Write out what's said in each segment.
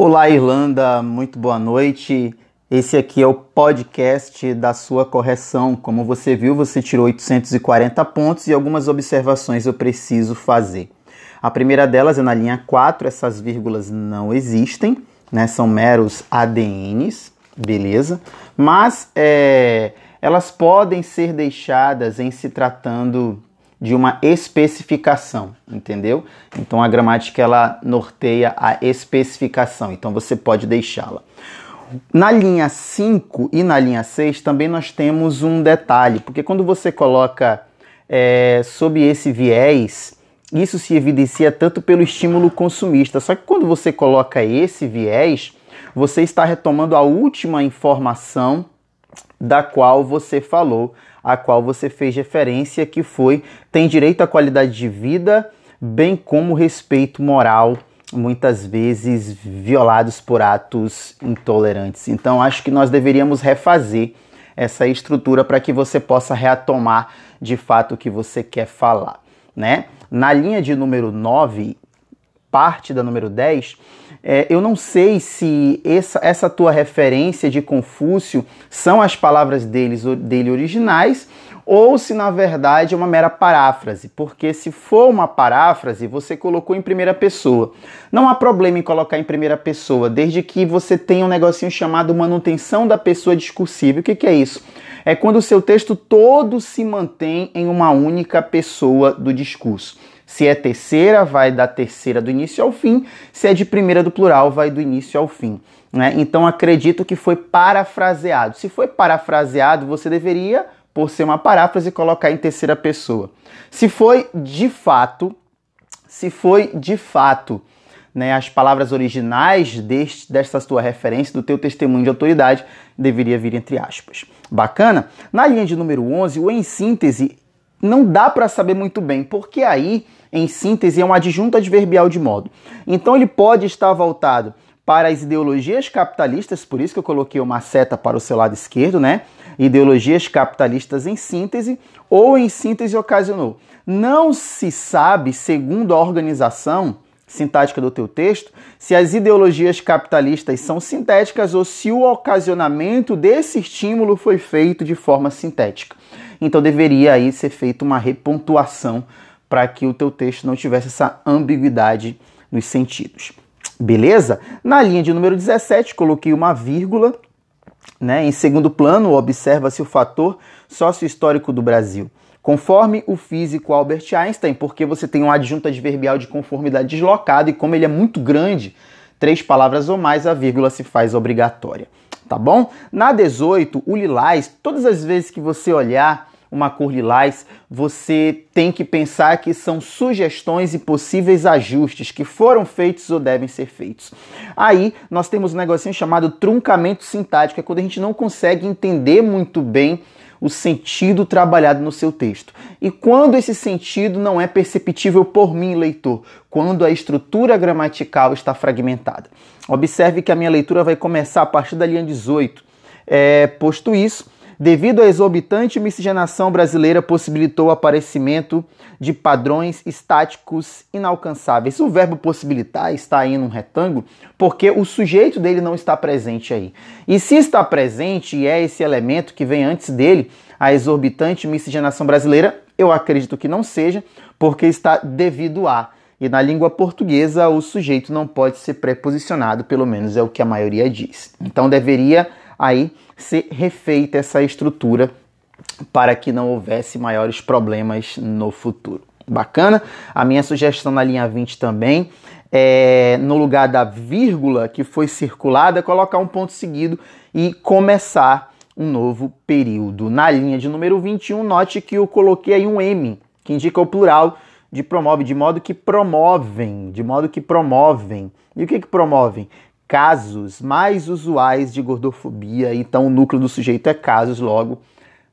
Olá, Irlanda, muito boa noite. Esse aqui é o podcast da sua correção. Como você viu, você tirou 840 pontos e algumas observações eu preciso fazer. A primeira delas é na linha 4, essas vírgulas não existem, né? São meros ADNs, beleza? Mas é, elas podem ser deixadas em se tratando de uma especificação, entendeu? Então a gramática ela norteia a especificação, então você pode deixá-la. Na linha 5 e na linha 6 também nós temos um detalhe, porque quando você coloca é, sob esse viés, isso se evidencia tanto pelo estímulo consumista, só que quando você coloca esse viés, você está retomando a última informação da qual você falou a qual você fez referência, que foi tem direito à qualidade de vida, bem como respeito moral, muitas vezes violados por atos intolerantes. Então, acho que nós deveríamos refazer essa estrutura para que você possa retomar de fato o que você quer falar, né? Na linha de número 9, parte da número 10, é, eu não sei se essa, essa tua referência de Confúcio são as palavras deles, dele originais ou se na verdade é uma mera paráfrase, porque se for uma paráfrase, você colocou em primeira pessoa. Não há problema em colocar em primeira pessoa, desde que você tenha um negocinho chamado manutenção da pessoa discursiva. O que, que é isso? É quando o seu texto todo se mantém em uma única pessoa do discurso. Se é terceira, vai da terceira do início ao fim. Se é de primeira do plural, vai do início ao fim. Né? Então acredito que foi parafraseado. Se foi parafraseado, você deveria, por ser uma paráfrase, colocar em terceira pessoa. Se foi de fato, se foi de fato né, as palavras originais deste, desta tua referência, do teu testemunho de autoridade, deveria vir entre aspas. Bacana? Na linha de número 11, o em síntese não dá para saber muito bem, porque aí em síntese, é um adjunto adverbial de modo. Então ele pode estar voltado para as ideologias capitalistas, por isso que eu coloquei uma seta para o seu lado esquerdo, né? Ideologias capitalistas em síntese ou em síntese ocasionou. Não se sabe, segundo a organização sintática do teu texto, se as ideologias capitalistas são sintéticas ou se o ocasionamento desse estímulo foi feito de forma sintética. Então deveria aí ser feita uma repontuação para que o teu texto não tivesse essa ambiguidade nos sentidos. Beleza? Na linha de número 17, coloquei uma vírgula. Né? Em segundo plano, observa-se o fator sócio-histórico do Brasil. Conforme o físico Albert Einstein, porque você tem um adjunto adverbial de conformidade deslocado e como ele é muito grande, três palavras ou mais, a vírgula se faz obrigatória. Tá bom? Na 18, o lilás, todas as vezes que você olhar uma cor lilás, você tem que pensar que são sugestões e possíveis ajustes que foram feitos ou devem ser feitos. Aí nós temos um negocinho chamado truncamento sintático, é quando a gente não consegue entender muito bem o sentido trabalhado no seu texto. E quando esse sentido não é perceptível por mim, leitor, quando a estrutura gramatical está fragmentada. Observe que a minha leitura vai começar a partir da linha 18. É, posto isso, Devido à exorbitante miscigenação brasileira, possibilitou o aparecimento de padrões estáticos inalcançáveis. O verbo possibilitar está aí num retângulo porque o sujeito dele não está presente aí. E se está presente e é esse elemento que vem antes dele, a exorbitante miscigenação brasileira, eu acredito que não seja, porque está devido a. E na língua portuguesa, o sujeito não pode ser preposicionado, pelo menos é o que a maioria diz. Então deveria aí ser refeita essa estrutura para que não houvesse maiores problemas no futuro. Bacana? A minha sugestão na linha 20 também é, no lugar da vírgula que foi circulada, colocar um ponto seguido e começar um novo período. Na linha de número 21, note que eu coloquei aí um M, que indica o plural de promove, de modo que promovem, de modo que promovem. E o que que promovem? Casos mais usuais de gordofobia, então o núcleo do sujeito é casos, logo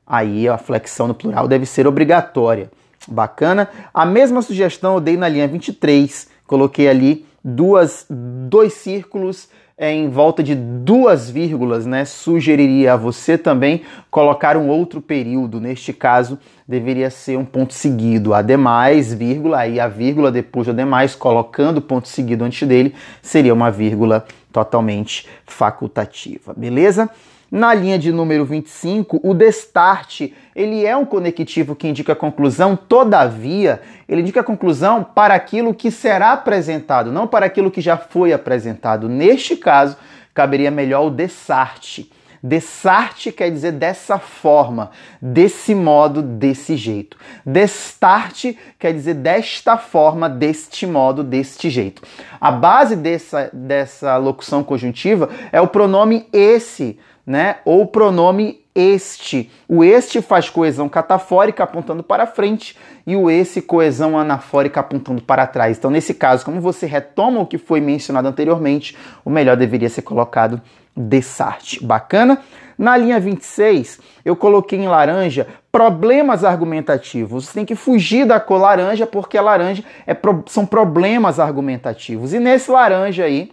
aí a flexão no plural deve ser obrigatória. Bacana? A mesma sugestão eu dei na linha 23, coloquei ali duas, dois círculos é em volta de duas vírgulas, né, sugeriria a você também colocar um outro período. Neste caso, deveria ser um ponto seguido. Ademais, vírgula, aí a vírgula depois do ademais, colocando o ponto seguido antes dele, seria uma vírgula totalmente facultativa, beleza? Na linha de número 25, o destarte, ele é um conectivo que indica a conclusão, todavia, ele indica a conclusão para aquilo que será apresentado, não para aquilo que já foi apresentado. Neste caso, caberia melhor o destarte. Destarte quer dizer dessa forma, desse modo, desse jeito. Destarte quer dizer desta forma, deste modo, deste jeito. A base dessa, dessa locução conjuntiva é o pronome esse né? Ou pronome este. O este faz coesão catafórica apontando para frente e o esse coesão anafórica apontando para trás. Então, nesse caso, como você retoma o que foi mencionado anteriormente, o melhor deveria ser colocado Dessart. Bacana? Na linha 26, eu coloquei em laranja problemas argumentativos. Você tem que fugir da cor laranja porque a laranja é, são problemas argumentativos. E nesse laranja aí,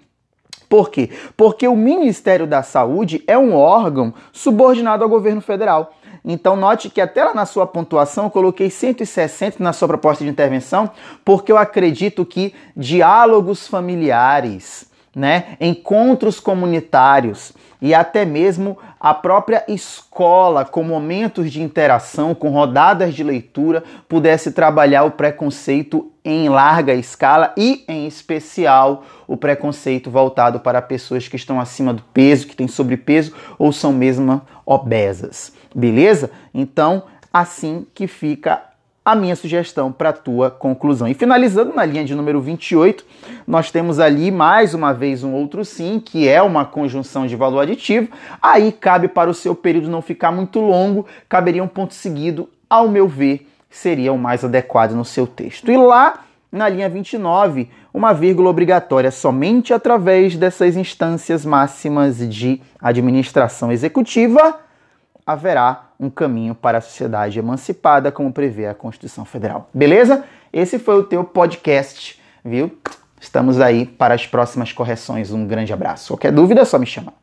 por quê? Porque o Ministério da Saúde é um órgão subordinado ao governo federal. Então, note que até lá na sua pontuação eu coloquei 160 na sua proposta de intervenção, porque eu acredito que diálogos familiares, né, encontros comunitários e até mesmo a própria escola, com momentos de interação, com rodadas de leitura, pudesse trabalhar o preconceito em larga escala e, em especial, o preconceito voltado para pessoas que estão acima do peso, que têm sobrepeso ou são mesmo obesas. Beleza? Então, assim que fica a minha sugestão para a tua conclusão. E finalizando na linha de número 28, nós temos ali mais uma vez um outro sim, que é uma conjunção de valor aditivo. Aí cabe para o seu período não ficar muito longo, caberia um ponto seguido, ao meu ver, seria o mais adequado no seu texto. E lá na linha 29, uma vírgula obrigatória somente através dessas instâncias máximas de administração executiva haverá um caminho para a sociedade emancipada, como prevê a Constituição Federal. Beleza? Esse foi o teu podcast, viu? Estamos aí para as próximas correções. Um grande abraço. Qualquer dúvida é só me chamar.